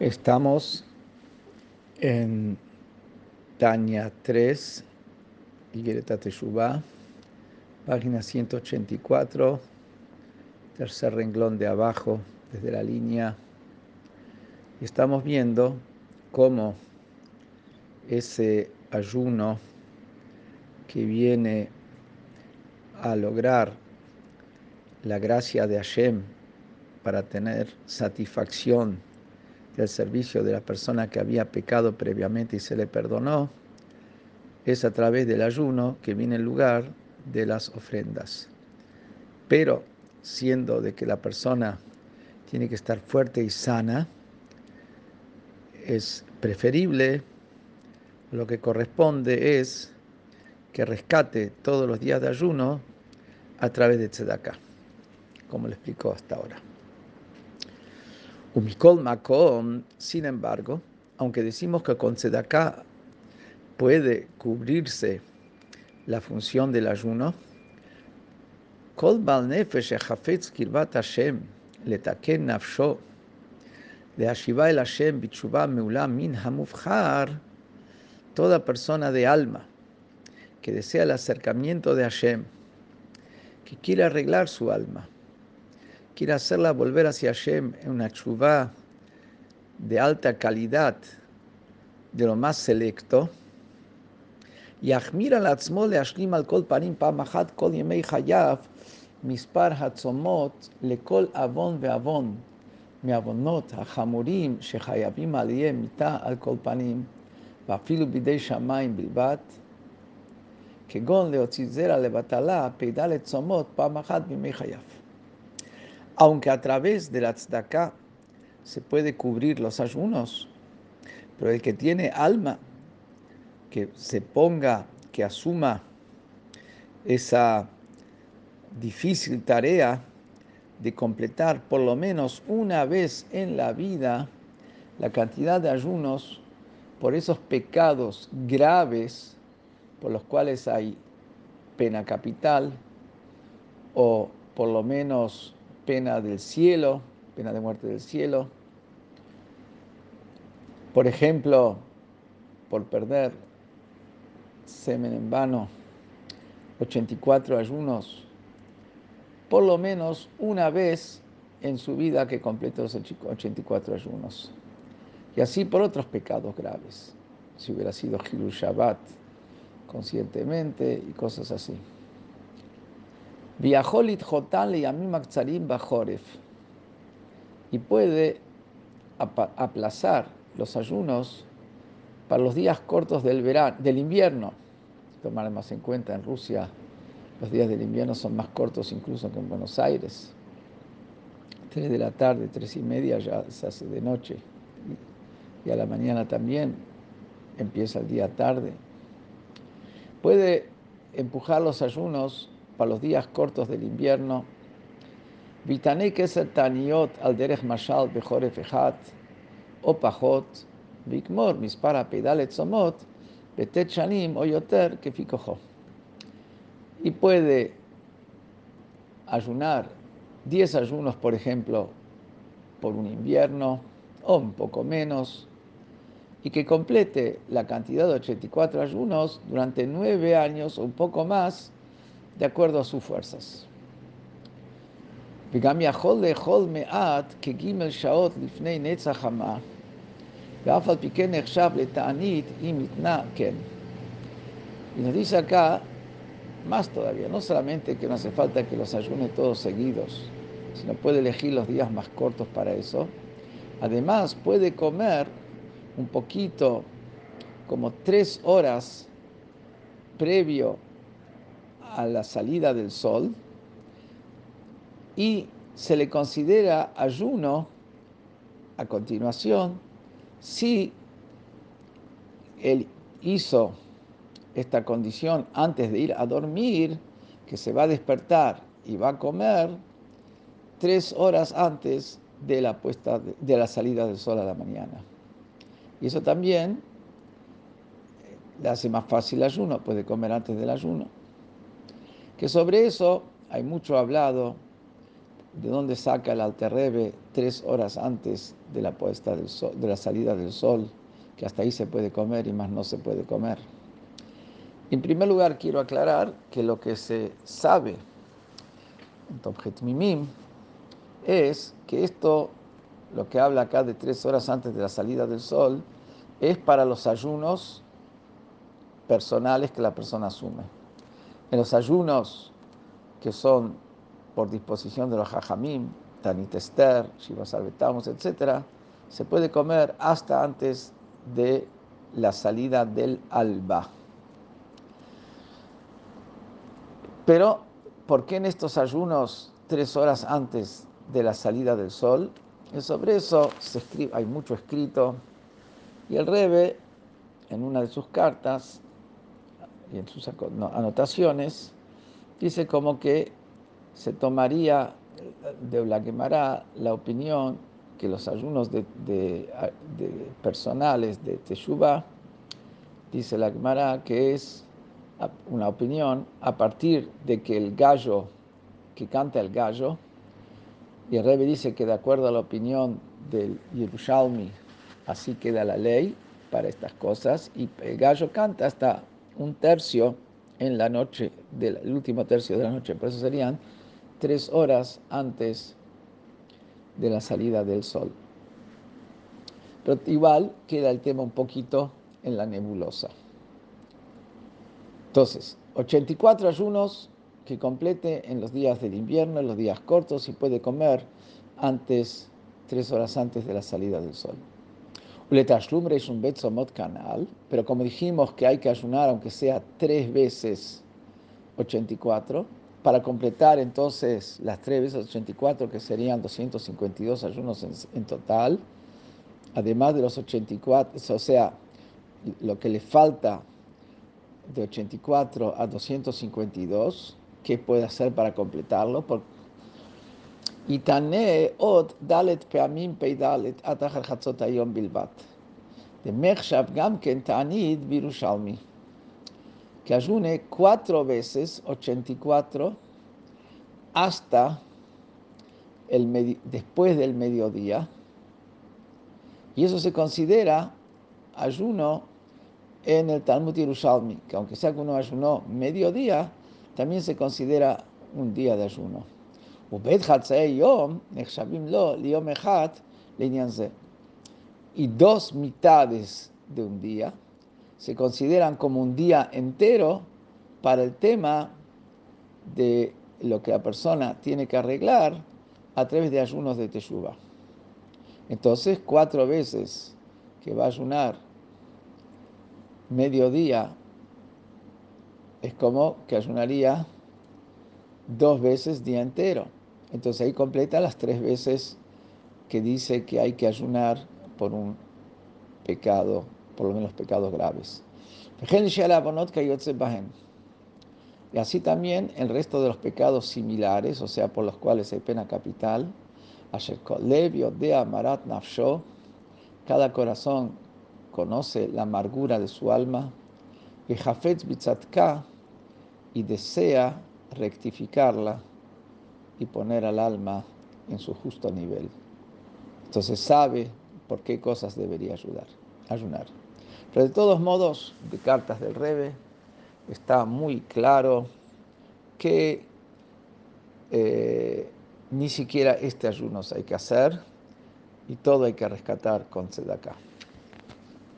Estamos en Tania 3, Higuereta Teshuvah, página 184, tercer renglón de abajo, desde la línea. Estamos viendo cómo ese ayuno que viene a lograr la gracia de Hashem para tener satisfacción del servicio de la persona que había pecado previamente y se le perdonó, es a través del ayuno que viene en lugar de las ofrendas. Pero siendo de que la persona tiene que estar fuerte y sana, es preferible, lo que corresponde es que rescate todos los días de ayuno a través de tzedakah, como le explicó hasta ahora. Umikol Makom, sin embargo, aunque decimos que con Tzedakah puede cubrirse la función del ayuno, Kol Bal Nefesh Echafetz Kirvat Hashem Letaken Nafsho Leashiva el Hashem Bichuva Meula Min Hamufhar, toda persona de alma que desea el acercamiento de Hashem, que quiere arreglar su alma, quiere hacerla volver hacia Hashem en una chuvá de alta calidad, de lo más selecto, y admira la le ashlim al kol panim pamachat kol yemei hayav mispar hatzomot lekol avon ve'avon מהעוונות החמורים שחייבים עליהם מיתה על כל פנים, ואפילו בידי שמיים בלבד, כגון להוציא זרע לבטלה, פ"ד צומות פעם אחת בימי חייו. Aunque a través de la se puede cubrir los ayunos, pero el que tiene alma, que se ponga, que asuma esa difícil tarea de completar por lo menos una vez en la vida la cantidad de ayunos por esos pecados graves por los cuales hay pena capital o por lo menos pena del cielo, pena de muerte del cielo. Por ejemplo, por perder semen en vano, 84 ayunos, por lo menos una vez en su vida que completó esos 84 ayunos. Y así por otros pecados graves, si hubiera sido Hilu Shabbat conscientemente y cosas así. Y puede aplazar los ayunos para los días cortos del, del invierno. Tomar más en cuenta, en Rusia los días del invierno son más cortos incluso que en Buenos Aires. Tres de la tarde, tres y media ya se hace de noche. Y a la mañana también empieza el día tarde. Puede empujar los ayunos para los días cortos del invierno. Vitane keser taniot al derech mashal bechoref echat o pachot vikmor mispara pedalet somot betet shanim o yoter kefikojo. Y puede ayunar 10 ayunos, por ejemplo, por un invierno o un poco menos, y que complete la cantidad de 84 ayunos durante 9 años o un poco más de acuerdo a sus fuerzas. Y nos dice acá, más todavía, no solamente que no hace falta que los ayune todos seguidos, sino puede elegir los días más cortos para eso. Además, puede comer un poquito, como tres horas previo a la salida del sol y se le considera ayuno a continuación si él hizo esta condición antes de ir a dormir, que se va a despertar y va a comer tres horas antes de la, puesta de la salida del sol a la mañana. Y eso también le hace más fácil el ayuno, puede comer antes del ayuno que sobre eso hay mucho hablado de dónde saca el Alterrebe tres horas antes de la puesta de la salida del sol, que hasta ahí se puede comer y más no se puede comer. En primer lugar, quiero aclarar que lo que se sabe en Tobjet Mimim es que esto, lo que habla acá de tres horas antes de la salida del sol, es para los ayunos personales que la persona asume. En los ayunos que son por disposición de los hajamim, Tanit Esther, Shiva Salvetamos, etc., se puede comer hasta antes de la salida del alba. Pero, ¿por qué en estos ayunos tres horas antes de la salida del sol? Y sobre eso hay mucho escrito. Y el Rebe, en una de sus cartas y en sus anotaciones, dice como que se tomaría de la Gemara la opinión que los ayunos de, personales de Teshuvah, dice la Gemara, que es una opinión a partir de que el gallo, que canta el gallo, y el Rebbe dice que de acuerdo a la opinión del Yerushalmi, así queda la ley para estas cosas, y el gallo canta hasta un tercio en la noche, del último tercio de la noche, por eso serían tres horas antes de la salida del sol. Pero igual queda el tema un poquito en la nebulosa. Entonces, 84 ayunos que complete en los días del invierno, en los días cortos y puede comer antes, tres horas antes de la salida del sol. Uletashlumre es un betzomot canal, pero como dijimos que hay que ayunar aunque sea tres veces 84, para completar entonces las tres veces 84, que serían 252 ayunos en, total, además de los 84, o sea, lo que le falta de 84 a 252, ¿qué puede hacer para completarlo? Tane od dalet peamim peidalet atachar chatzot ayom bilbat. De mechshav gam ken ta'anid birushalmi. Que ayune cuatro veces 84 hasta el después del mediodía. Y eso se considera ayuno en el Talmud Yerushalmi, que aunque sea que uno ayunó mediodía, también se considera un día de ayuno. Y dos mitades de un día se consideran como un día entero para el tema de lo que la persona tiene que arreglar a través de ayunos de Teshuvah. Entonces, cuatro veces que va a ayunar mediodía es como que ayunaría dos veces día entero. Entonces ahí completa las tres veces que dice que hay que ayunar por un pecado, por lo menos pecados graves. Y así también el resto de los pecados similares, o sea, por los cuales hay pena capital, cada corazón conoce la amargura de su alma, y desea rectificarla y poner al alma en su justo nivel. Entonces sabe por qué cosas debería ayudar, ayunar. Pero de todos modos, de cartas del Rebe, está muy claro que eh, ni siquiera este ayuno hay que hacer y todo hay que rescatar con Tzedakah.